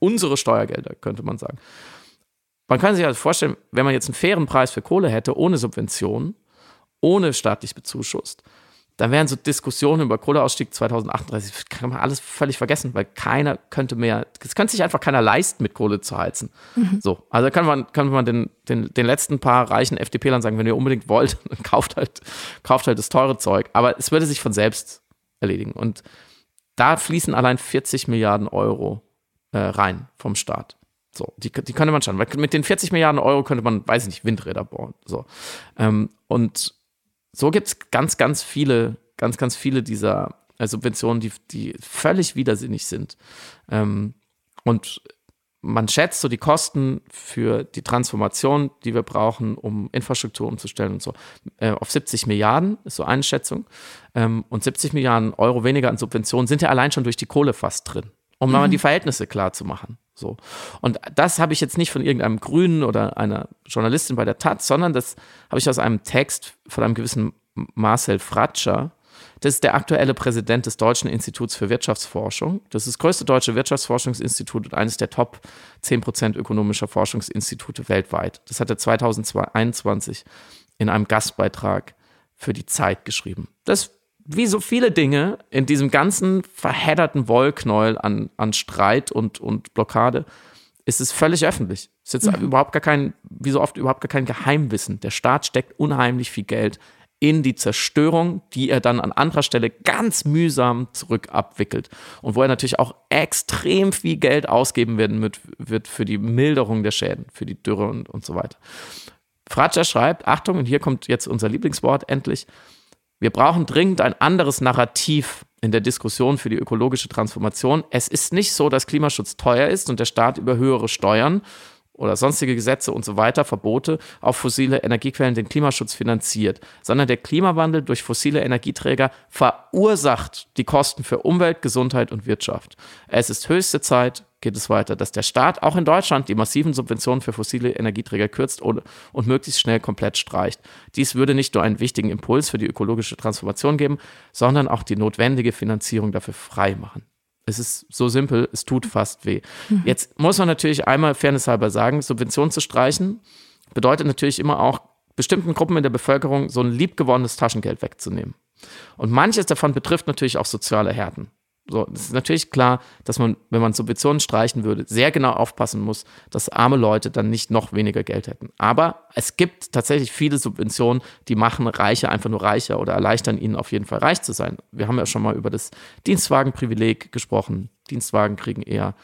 Unsere Steuergelder, könnte man sagen. Man kann sich also vorstellen, wenn man jetzt einen fairen Preis für Kohle hätte, ohne Subventionen, ohne staatlich bezuschusst, dann wären so Diskussionen über Kohleausstieg 2038, kann man alles völlig vergessen, weil keiner könnte mehr, es könnte sich einfach keiner leisten, mit Kohle zu heizen. Mhm. So, also kann man, kann man den, den, den letzten paar reichen FDP-Lern sagen, wenn ihr unbedingt wollt, dann kauft halt, kauft halt das teure Zeug. Aber es würde sich von selbst erledigen. Und da fließen allein 40 Milliarden Euro äh, rein vom Staat. So, die, die könnte man schauen. Weil mit den 40 Milliarden Euro könnte man, weiß ich nicht, Windräder bauen. So. Ähm, und so gibt es ganz, ganz viele, ganz, ganz viele dieser äh, Subventionen, die, die völlig widersinnig sind. Ähm, und man schätzt so die Kosten für die Transformation, die wir brauchen, um Infrastruktur umzustellen und so, äh, auf 70 Milliarden, ist so eine Schätzung. Ähm, und 70 Milliarden Euro weniger an Subventionen sind ja allein schon durch die Kohle fast drin, um mhm. mal die Verhältnisse klar zu machen. So. Und das habe ich jetzt nicht von irgendeinem Grünen oder einer Journalistin bei der Taz, sondern das habe ich aus einem Text von einem gewissen Marcel Fratscher, das ist der aktuelle Präsident des Deutschen Instituts für Wirtschaftsforschung. Das ist das größte deutsche Wirtschaftsforschungsinstitut und eines der Top 10% ökonomischer Forschungsinstitute weltweit. Das hat er 2021 in einem Gastbeitrag für die Zeit geschrieben. Das wie so viele Dinge in diesem ganzen verhedderten Wollknäuel an, an Streit und, und Blockade ist es völlig öffentlich. Es ist jetzt mhm. überhaupt gar kein, wie so oft überhaupt gar kein Geheimwissen. Der Staat steckt unheimlich viel Geld in die Zerstörung, die er dann an anderer Stelle ganz mühsam zurück abwickelt. Und wo er natürlich auch extrem viel Geld ausgeben werden wird, wird für die Milderung der Schäden, für die Dürre und, und so weiter. Fratscher schreibt, Achtung, und hier kommt jetzt unser Lieblingswort endlich, wir brauchen dringend ein anderes Narrativ in der Diskussion für die ökologische Transformation. Es ist nicht so, dass Klimaschutz teuer ist und der Staat über höhere Steuern oder sonstige Gesetze und so weiter, Verbote auf fossile Energiequellen den Klimaschutz finanziert, sondern der Klimawandel durch fossile Energieträger verursacht die Kosten für Umwelt, Gesundheit und Wirtschaft. Es ist höchste Zeit, geht es weiter, dass der Staat auch in Deutschland die massiven Subventionen für fossile Energieträger kürzt und, und möglichst schnell komplett streicht. Dies würde nicht nur einen wichtigen Impuls für die ökologische Transformation geben, sondern auch die notwendige Finanzierung dafür frei machen. Es ist so simpel, es tut fast weh. Mhm. Jetzt muss man natürlich einmal fairnesshalber sagen, Subventionen zu streichen bedeutet natürlich immer auch, bestimmten Gruppen in der Bevölkerung so ein liebgewonnenes Taschengeld wegzunehmen. Und manches davon betrifft natürlich auch soziale Härten. So, es ist natürlich klar, dass man, wenn man Subventionen streichen würde, sehr genau aufpassen muss, dass arme Leute dann nicht noch weniger Geld hätten. Aber es gibt tatsächlich viele Subventionen, die machen Reiche einfach nur reicher oder erleichtern ihnen auf jeden Fall reich zu sein. Wir haben ja schon mal über das Dienstwagenprivileg gesprochen. Dienstwagen kriegen eher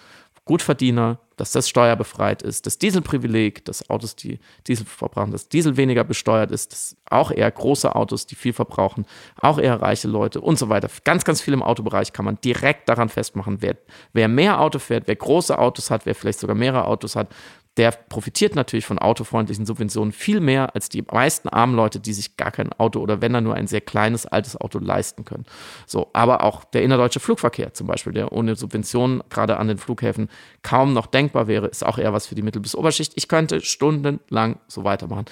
Gutverdiener, dass das steuerbefreit ist, das Dieselprivileg, dass Autos, die Diesel verbrauchen, dass Diesel weniger besteuert ist, dass auch eher große Autos, die viel verbrauchen, auch eher reiche Leute und so weiter. Ganz, ganz viel im Autobereich kann man direkt daran festmachen, wer, wer mehr Auto fährt, wer große Autos hat, wer vielleicht sogar mehrere Autos hat, der profitiert natürlich von autofreundlichen Subventionen viel mehr als die meisten armen Leute, die sich gar kein Auto oder wenn dann nur ein sehr kleines altes Auto leisten können. So, aber auch der innerdeutsche Flugverkehr zum Beispiel, der ohne Subventionen gerade an den Flughäfen kaum noch denkbar wäre, ist auch eher was für die Mittel- bis Oberschicht. Ich könnte stundenlang so weitermachen.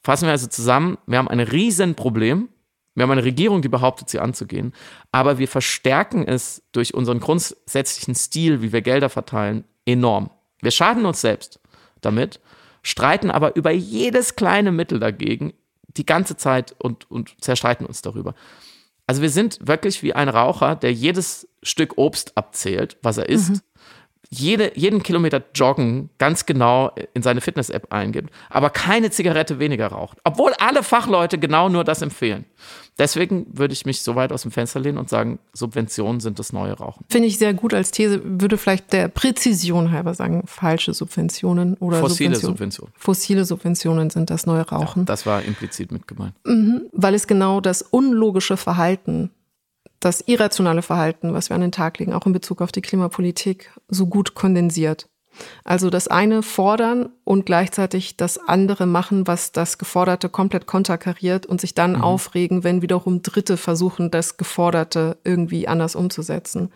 Fassen wir also zusammen, wir haben ein Riesenproblem. Wir haben eine Regierung, die behauptet, sie anzugehen, aber wir verstärken es durch unseren grundsätzlichen Stil, wie wir Gelder verteilen, enorm. Wir schaden uns selbst damit, streiten aber über jedes kleine Mittel dagegen die ganze Zeit und, und zerstreiten uns darüber. Also wir sind wirklich wie ein Raucher, der jedes Stück Obst abzählt, was er isst, mhm jede, jeden Kilometer joggen ganz genau in seine Fitness-App eingibt, aber keine Zigarette weniger raucht. Obwohl alle Fachleute genau nur das empfehlen. Deswegen würde ich mich so weit aus dem Fenster lehnen und sagen, Subventionen sind das neue Rauchen. Finde ich sehr gut als These, würde vielleicht der Präzision halber sagen, falsche Subventionen oder fossile Subventionen. Subventionen. Fossile Subventionen sind das neue Rauchen. Ja, das war implizit mit gemeint. Mhm, weil es genau das unlogische Verhalten das irrationale Verhalten, was wir an den Tag legen, auch in Bezug auf die Klimapolitik, so gut kondensiert. Also das eine fordern und gleichzeitig das andere machen, was das Geforderte komplett konterkariert und sich dann mhm. aufregen, wenn wiederum Dritte versuchen, das Geforderte irgendwie anders umzusetzen.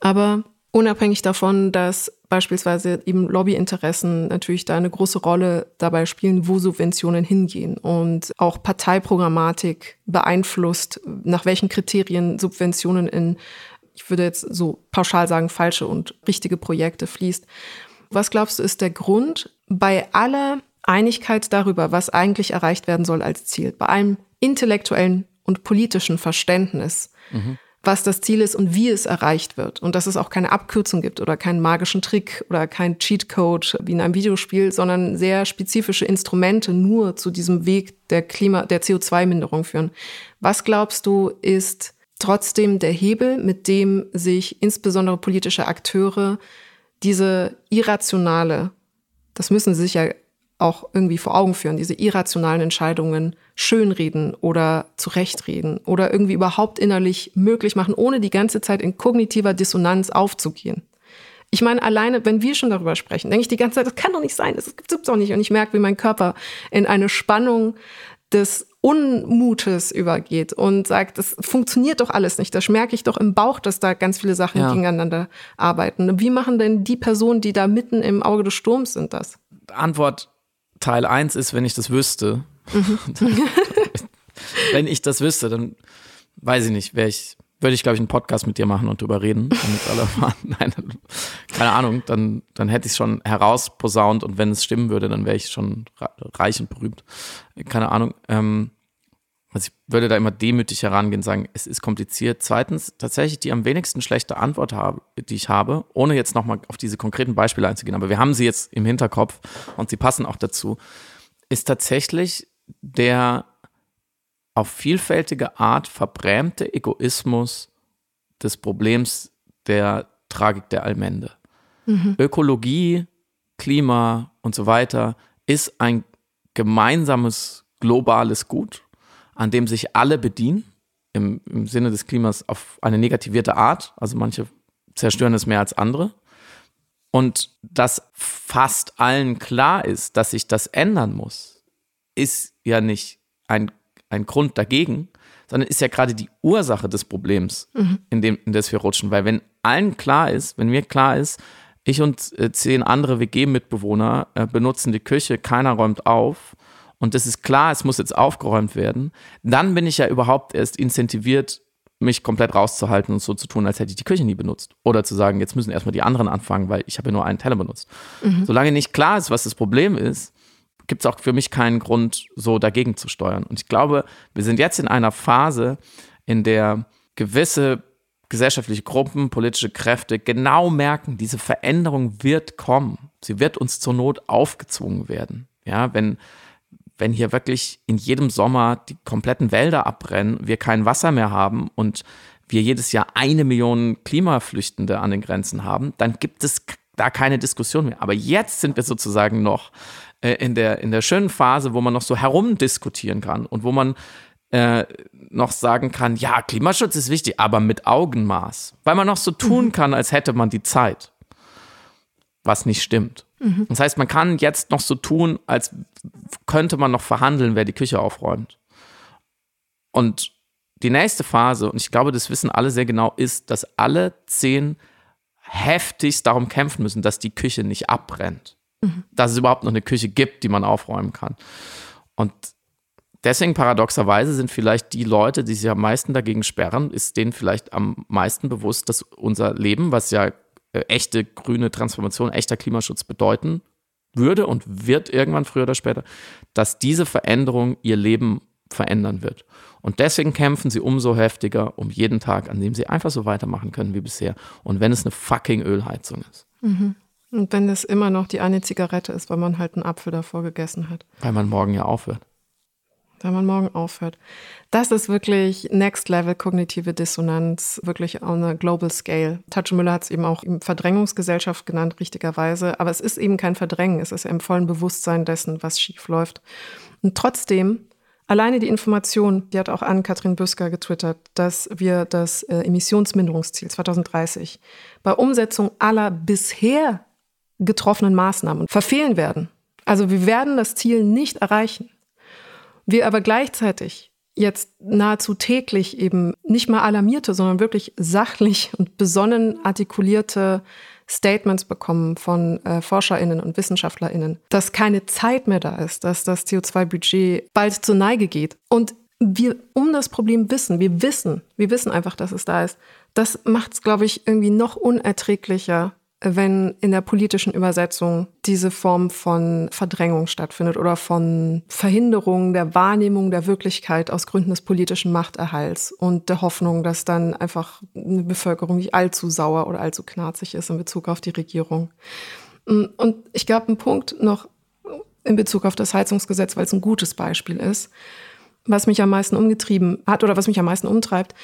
Aber unabhängig davon, dass beispielsweise eben Lobbyinteressen natürlich da eine große Rolle dabei spielen, wo Subventionen hingehen und auch Parteiprogrammatik beeinflusst, nach welchen Kriterien Subventionen in, ich würde jetzt so pauschal sagen, falsche und richtige Projekte fließt. Was glaubst du, ist der Grund bei aller Einigkeit darüber, was eigentlich erreicht werden soll als Ziel, bei allem intellektuellen und politischen Verständnis, mhm was das Ziel ist und wie es erreicht wird. Und dass es auch keine Abkürzung gibt oder keinen magischen Trick oder kein Cheatcode wie in einem Videospiel, sondern sehr spezifische Instrumente nur zu diesem Weg der Klima, der CO2-Minderung führen. Was glaubst du, ist trotzdem der Hebel, mit dem sich insbesondere politische Akteure diese irrationale, das müssen sie sich ja auch irgendwie vor Augen führen, diese irrationalen Entscheidungen schönreden oder zurechtreden oder irgendwie überhaupt innerlich möglich machen, ohne die ganze Zeit in kognitiver Dissonanz aufzugehen. Ich meine, alleine, wenn wir schon darüber sprechen, denke ich die ganze Zeit, das kann doch nicht sein, das gibt es doch nicht. Und ich merke, wie mein Körper in eine Spannung des Unmutes übergeht und sagt, das funktioniert doch alles nicht. Das merke ich doch im Bauch, dass da ganz viele Sachen ja. gegeneinander arbeiten. Wie machen denn die Personen, die da mitten im Auge des Sturms sind, das? Antwort Teil 1 ist, wenn ich das wüsste. Wenn ich das wüsste, dann weiß ich nicht, wäre ich würde ich, glaube ich, einen Podcast mit dir machen und drüber reden, damit alle. Nein, keine Ahnung, dann, dann hätte ich es schon herausposaunt und wenn es stimmen würde, dann wäre ich schon reich und berühmt. Keine Ahnung. Ähm, also ich würde da immer demütig herangehen und sagen, es ist kompliziert. Zweitens, tatsächlich die am wenigsten schlechte Antwort habe, die ich habe, ohne jetzt nochmal auf diese konkreten Beispiele einzugehen, aber wir haben sie jetzt im Hinterkopf und sie passen auch dazu, ist tatsächlich der auf vielfältige Art verbrämte Egoismus des Problems der Tragik der Allmende. Mhm. Ökologie, Klima und so weiter ist ein gemeinsames globales Gut, an dem sich alle bedienen, im, im Sinne des Klimas auf eine negativierte Art. Also manche zerstören es mehr als andere. Und dass fast allen klar ist, dass sich das ändern muss, ist ja nicht ein ein Grund dagegen, sondern ist ja gerade die Ursache des Problems, mhm. in, dem, in das wir rutschen. Weil wenn allen klar ist, wenn mir klar ist, ich und äh, zehn andere WG-Mitbewohner äh, benutzen die Küche, keiner räumt auf und das ist klar, es muss jetzt aufgeräumt werden, dann bin ich ja überhaupt erst incentiviert, mich komplett rauszuhalten und so zu tun, als hätte ich die Küche nie benutzt. Oder zu sagen, jetzt müssen erstmal die anderen anfangen, weil ich habe ja nur einen Teller benutzt. Mhm. Solange nicht klar ist, was das Problem ist, gibt es auch für mich keinen Grund, so dagegen zu steuern. Und ich glaube, wir sind jetzt in einer Phase, in der gewisse gesellschaftliche Gruppen, politische Kräfte genau merken, diese Veränderung wird kommen. Sie wird uns zur Not aufgezwungen werden. Ja, wenn, wenn hier wirklich in jedem Sommer die kompletten Wälder abbrennen, wir kein Wasser mehr haben und wir jedes Jahr eine Million Klimaflüchtende an den Grenzen haben, dann gibt es da keine Diskussion mehr. Aber jetzt sind wir sozusagen noch äh, in, der, in der schönen Phase, wo man noch so herumdiskutieren kann und wo man äh, noch sagen kann, ja, Klimaschutz ist wichtig, aber mit Augenmaß. Weil man noch so tun mhm. kann, als hätte man die Zeit. Was nicht stimmt. Mhm. Das heißt, man kann jetzt noch so tun, als könnte man noch verhandeln, wer die Küche aufräumt. Und die nächste Phase, und ich glaube, das wissen alle sehr genau, ist, dass alle zehn heftigst darum kämpfen müssen, dass die Küche nicht abbrennt mhm. dass es überhaupt noch eine Küche gibt, die man aufräumen kann. Und deswegen paradoxerweise sind vielleicht die Leute, die sich am meisten dagegen sperren, ist denen vielleicht am meisten bewusst, dass unser Leben, was ja äh, echte grüne Transformation, echter Klimaschutz bedeuten würde und wird irgendwann früher oder später, dass diese Veränderung ihr Leben verändern wird. Und deswegen kämpfen sie umso heftiger um jeden Tag, an dem sie einfach so weitermachen können wie bisher. Und wenn es eine fucking Ölheizung ist. Mhm. Und wenn es immer noch die eine Zigarette ist, weil man halt einen Apfel davor gegessen hat. Weil man morgen ja aufhört. Weil man morgen aufhört. Das ist wirklich Next Level kognitive Dissonanz, wirklich on a global scale. Tatsche Müller hat es eben auch Verdrängungsgesellschaft genannt, richtigerweise. Aber es ist eben kein Verdrängen. Es ist im vollen Bewusstsein dessen, was schief läuft. Und trotzdem Alleine die Information, die hat auch Ann-Kathrin Büsker getwittert, dass wir das äh, Emissionsminderungsziel 2030 bei Umsetzung aller bisher getroffenen Maßnahmen verfehlen werden. Also wir werden das Ziel nicht erreichen. Wir aber gleichzeitig jetzt nahezu täglich eben nicht mal alarmierte, sondern wirklich sachlich und besonnen artikulierte Statements bekommen von äh, ForscherInnen und WissenschaftlerInnen, dass keine Zeit mehr da ist, dass das CO2-Budget bald zur Neige geht. Und wir um das Problem wissen, wir wissen, wir wissen einfach, dass es da ist. Das macht es, glaube ich, irgendwie noch unerträglicher, wenn in der politischen Übersetzung diese Form von Verdrängung stattfindet oder von Verhinderung der Wahrnehmung der Wirklichkeit aus Gründen des politischen Machterhalts und der Hoffnung, dass dann einfach eine Bevölkerung nicht allzu sauer oder allzu knarzig ist in Bezug auf die Regierung. Und ich glaube, ein Punkt noch in Bezug auf das Heizungsgesetz, weil es ein gutes Beispiel ist, was mich am meisten umgetrieben hat oder was mich am meisten umtreibt,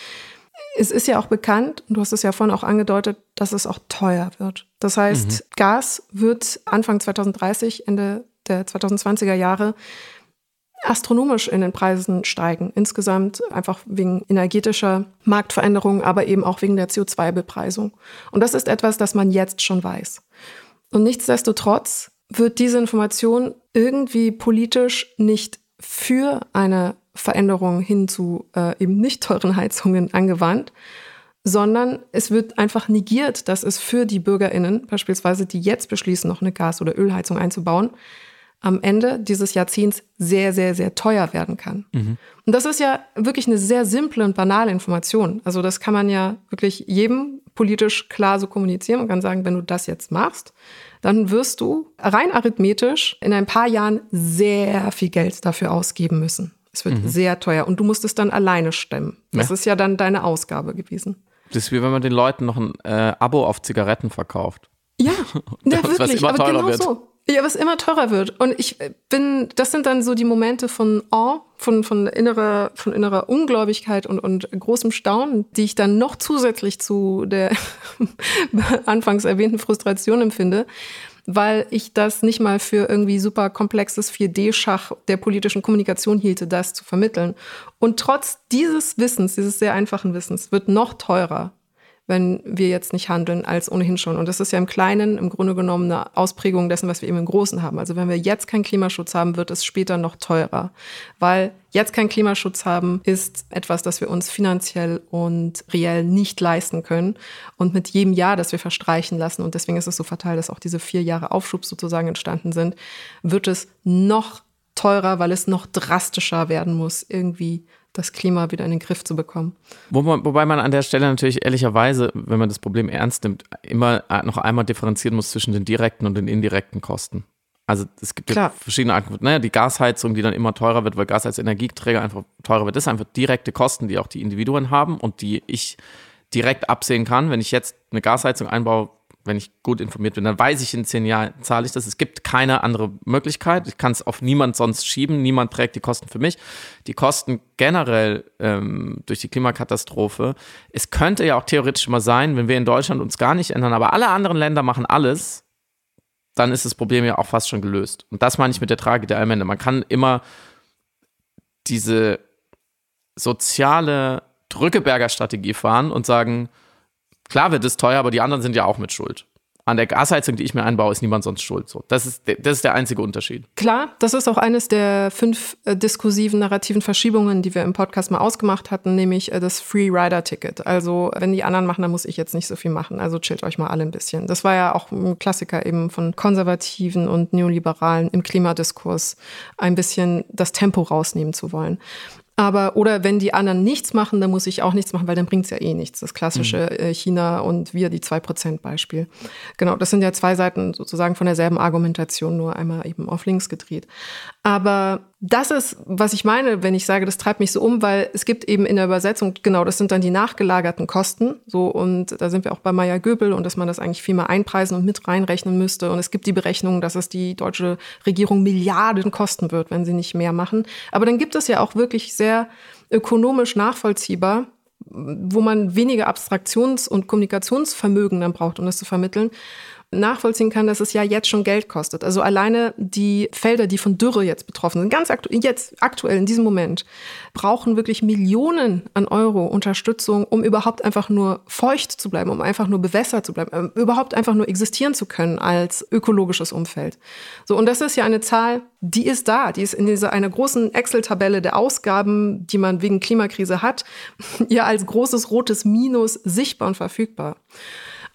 es ist ja auch bekannt, und du hast es ja vorhin auch angedeutet, dass es auch teuer wird. Das heißt, mhm. Gas wird Anfang 2030, Ende der 2020er Jahre astronomisch in den Preisen steigen. Insgesamt einfach wegen energetischer Marktveränderungen, aber eben auch wegen der CO2-Bepreisung. Und das ist etwas, das man jetzt schon weiß. Und nichtsdestotrotz wird diese Information irgendwie politisch nicht für eine Veränderung hin zu äh, eben nicht teuren Heizungen angewandt, sondern es wird einfach negiert, dass es für die BürgerInnen, beispielsweise, die jetzt beschließen, noch eine Gas- oder Ölheizung einzubauen, am Ende dieses Jahrzehnts sehr, sehr, sehr teuer werden kann. Mhm. Und das ist ja wirklich eine sehr simple und banale Information. Also das kann man ja wirklich jedem politisch klar so kommunizieren und kann sagen, wenn du das jetzt machst, dann wirst du rein arithmetisch in ein paar Jahren sehr viel Geld dafür ausgeben müssen. Es wird mhm. sehr teuer und du musst es dann alleine stemmen. Das ja. ist ja dann deine Ausgabe gewesen. Das ist wie wenn man den Leuten noch ein äh, Abo auf Zigaretten verkauft. Ja, ja wirklich, aber genau wird. so. Ja, was immer teurer wird. Und ich bin, das sind dann so die Momente von Awe, von, von innerer, von innerer Ungläubigkeit und, und großem Staunen, die ich dann noch zusätzlich zu der anfangs erwähnten Frustration empfinde, weil ich das nicht mal für irgendwie super komplexes 4D-Schach der politischen Kommunikation hielte, das zu vermitteln. Und trotz dieses Wissens, dieses sehr einfachen Wissens, wird noch teurer wenn wir jetzt nicht handeln, als ohnehin schon. Und das ist ja im Kleinen im Grunde genommen eine Ausprägung dessen, was wir eben im Großen haben. Also wenn wir jetzt keinen Klimaschutz haben, wird es später noch teurer. Weil jetzt keinen Klimaschutz haben, ist etwas, das wir uns finanziell und reell nicht leisten können. Und mit jedem Jahr, das wir verstreichen lassen, und deswegen ist es so fatal, dass auch diese vier Jahre Aufschub sozusagen entstanden sind, wird es noch teurer, weil es noch drastischer werden muss, irgendwie das Klima wieder in den Griff zu bekommen. Wo man, wobei man an der Stelle natürlich ehrlicherweise, wenn man das Problem ernst nimmt, immer noch einmal differenzieren muss zwischen den direkten und den indirekten Kosten. Also es gibt ja verschiedene Arten. Ne? Die Gasheizung, die dann immer teurer wird, weil Gas als Energieträger einfach teurer wird. Das sind einfach direkte Kosten, die auch die Individuen haben und die ich direkt absehen kann. Wenn ich jetzt eine Gasheizung einbaue, wenn ich gut informiert bin, dann weiß ich in zehn Jahren, zahle ich das. Es gibt keine andere Möglichkeit. Ich kann es auf niemand sonst schieben. Niemand trägt die Kosten für mich. Die Kosten generell ähm, durch die Klimakatastrophe. Es könnte ja auch theoretisch mal sein, wenn wir in Deutschland uns gar nicht ändern, aber alle anderen Länder machen alles, dann ist das Problem ja auch fast schon gelöst. Und das meine ich mit der Tragik der Allmende. Man kann immer diese soziale Drückeberger Strategie fahren und sagen, Klar wird es teuer, aber die anderen sind ja auch mit Schuld. An der Gasheizung, die ich mir einbaue, ist niemand sonst schuld. So, das, ist, das ist der einzige Unterschied. Klar, das ist auch eines der fünf äh, diskursiven, narrativen Verschiebungen, die wir im Podcast mal ausgemacht hatten, nämlich äh, das Free Rider Ticket. Also, wenn die anderen machen, dann muss ich jetzt nicht so viel machen. Also chillt euch mal alle ein bisschen. Das war ja auch ein Klassiker eben von Konservativen und Neoliberalen im Klimadiskurs, ein bisschen das Tempo rausnehmen zu wollen. Aber, oder wenn die anderen nichts machen, dann muss ich auch nichts machen, weil dann bringt es ja eh nichts. Das klassische mhm. Äh, China und wir, die 2%-Beispiel. Genau, das sind ja zwei Seiten sozusagen von derselben Argumentation, nur einmal eben auf links gedreht. Aber das ist, was ich meine, wenn ich sage, das treibt mich so um, weil es gibt eben in der Übersetzung, genau, das sind dann die nachgelagerten Kosten. So, und da sind wir auch bei Maya Göbel und dass man das eigentlich viel mehr einpreisen und mit reinrechnen müsste. Und es gibt die Berechnung, dass es die deutsche Regierung Milliarden kosten wird, wenn sie nicht mehr machen. Aber dann gibt es ja auch wirklich sehr ökonomisch nachvollziehbar, wo man weniger Abstraktions- und Kommunikationsvermögen dann braucht, um das zu vermitteln nachvollziehen kann, dass es ja jetzt schon Geld kostet. Also alleine die Felder, die von Dürre jetzt betroffen sind, ganz aktu jetzt aktuell in diesem Moment, brauchen wirklich Millionen an Euro Unterstützung, um überhaupt einfach nur feucht zu bleiben, um einfach nur bewässert zu bleiben, um ähm, überhaupt einfach nur existieren zu können als ökologisches Umfeld. So, und das ist ja eine Zahl, die ist da, die ist in dieser einer großen Excel-Tabelle der Ausgaben, die man wegen Klimakrise hat, ja als großes rotes Minus sichtbar und verfügbar.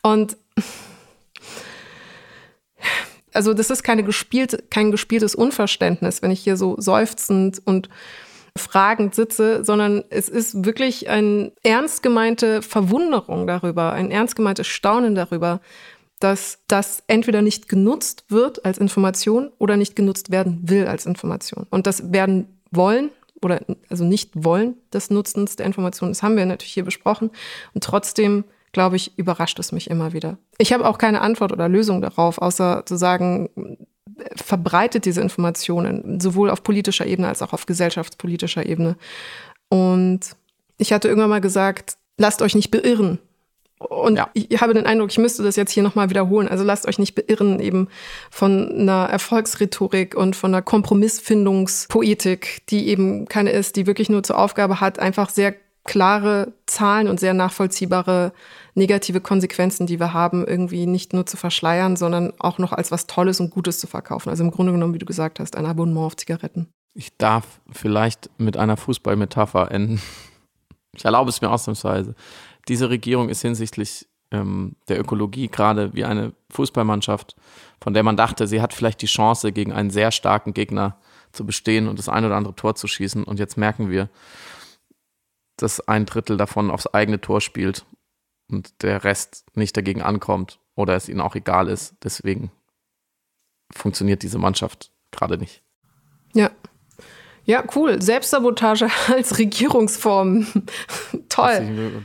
Und also das ist keine gespielt, kein gespieltes Unverständnis, wenn ich hier so seufzend und fragend sitze, sondern es ist wirklich eine ernst gemeinte Verwunderung darüber, ein ernst gemeintes Staunen darüber, dass das entweder nicht genutzt wird als Information oder nicht genutzt werden will als Information. Und das werden wollen oder also nicht wollen des Nutzens der Information, das haben wir natürlich hier besprochen. Und trotzdem glaube ich, überrascht es mich immer wieder. Ich habe auch keine Antwort oder Lösung darauf, außer zu sagen, verbreitet diese Informationen, sowohl auf politischer Ebene als auch auf gesellschaftspolitischer Ebene. Und ich hatte irgendwann mal gesagt, lasst euch nicht beirren Und ja. ich habe den Eindruck, ich müsste das jetzt hier nochmal wiederholen. Also lasst euch nicht beirren eben von einer Erfolgsrhetorik und von einer Kompromissfindungspoetik, die eben keine ist, die wirklich nur zur Aufgabe hat, einfach sehr klare Zahlen und sehr nachvollziehbare negative Konsequenzen, die wir haben, irgendwie nicht nur zu verschleiern, sondern auch noch als was Tolles und Gutes zu verkaufen. Also im Grunde genommen, wie du gesagt hast, ein Abonnement auf Zigaretten. Ich darf vielleicht mit einer Fußballmetapher enden. Ich erlaube es mir ausnahmsweise diese Regierung ist hinsichtlich ähm, der Ökologie gerade wie eine Fußballmannschaft, von der man dachte, sie hat vielleicht die Chance, gegen einen sehr starken Gegner zu bestehen und das ein oder andere Tor zu schießen. Und jetzt merken wir, dass ein Drittel davon aufs eigene Tor spielt und der Rest nicht dagegen ankommt oder es ihnen auch egal ist. Deswegen funktioniert diese Mannschaft gerade nicht. Ja, ja, cool. Selbstsabotage als Regierungsform. Toll.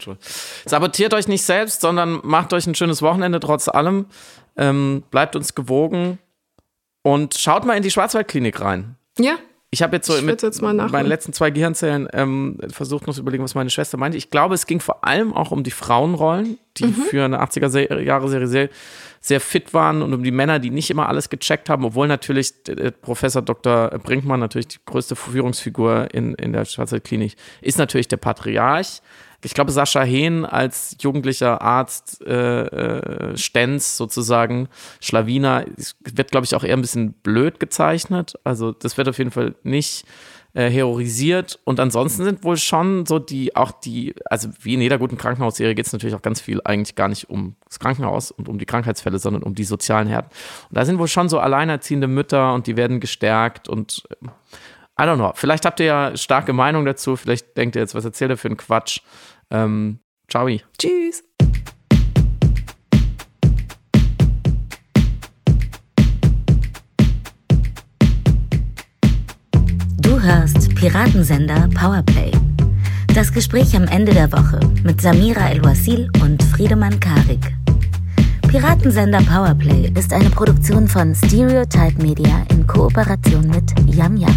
Sabotiert euch nicht selbst, sondern macht euch ein schönes Wochenende trotz allem. Ähm, bleibt uns gewogen und schaut mal in die Schwarzwaldklinik rein. Ja. Ich habe jetzt so mit jetzt meinen letzten zwei Gehirnzellen ähm, versucht noch zu überlegen, was meine Schwester meinte. Ich glaube, es ging vor allem auch um die Frauenrollen, die mhm. für eine 80er-Jahre-Serie sehr, sehr fit waren und um die Männer, die nicht immer alles gecheckt haben, obwohl natürlich Professor Dr. Brinkmann natürlich die größte Führungsfigur in, in der Schwarzwaldklinik ist natürlich der Patriarch ich glaube, Sascha Hehn als jugendlicher Arzt, äh, äh, Stenz sozusagen, Schlawiner, wird, glaube ich, auch eher ein bisschen blöd gezeichnet. Also das wird auf jeden Fall nicht äh, heroisiert. Und ansonsten sind wohl schon so die, auch die, also wie in jeder guten Krankenhausserie geht es natürlich auch ganz viel eigentlich gar nicht um das Krankenhaus und um die Krankheitsfälle, sondern um die sozialen Herden. Und da sind wohl schon so alleinerziehende Mütter und die werden gestärkt und äh, I don't know. Vielleicht habt ihr ja starke Meinung dazu. Vielleicht denkt ihr jetzt, was erzählt er für einen Quatsch. Ähm, ciao. Tschüss. Du hörst Piratensender Powerplay. Das Gespräch am Ende der Woche mit Samira El-Wasil und Friedemann Karik. Piratensender Powerplay ist eine Produktion von Stereotype Media in Kooperation mit Yam Yam,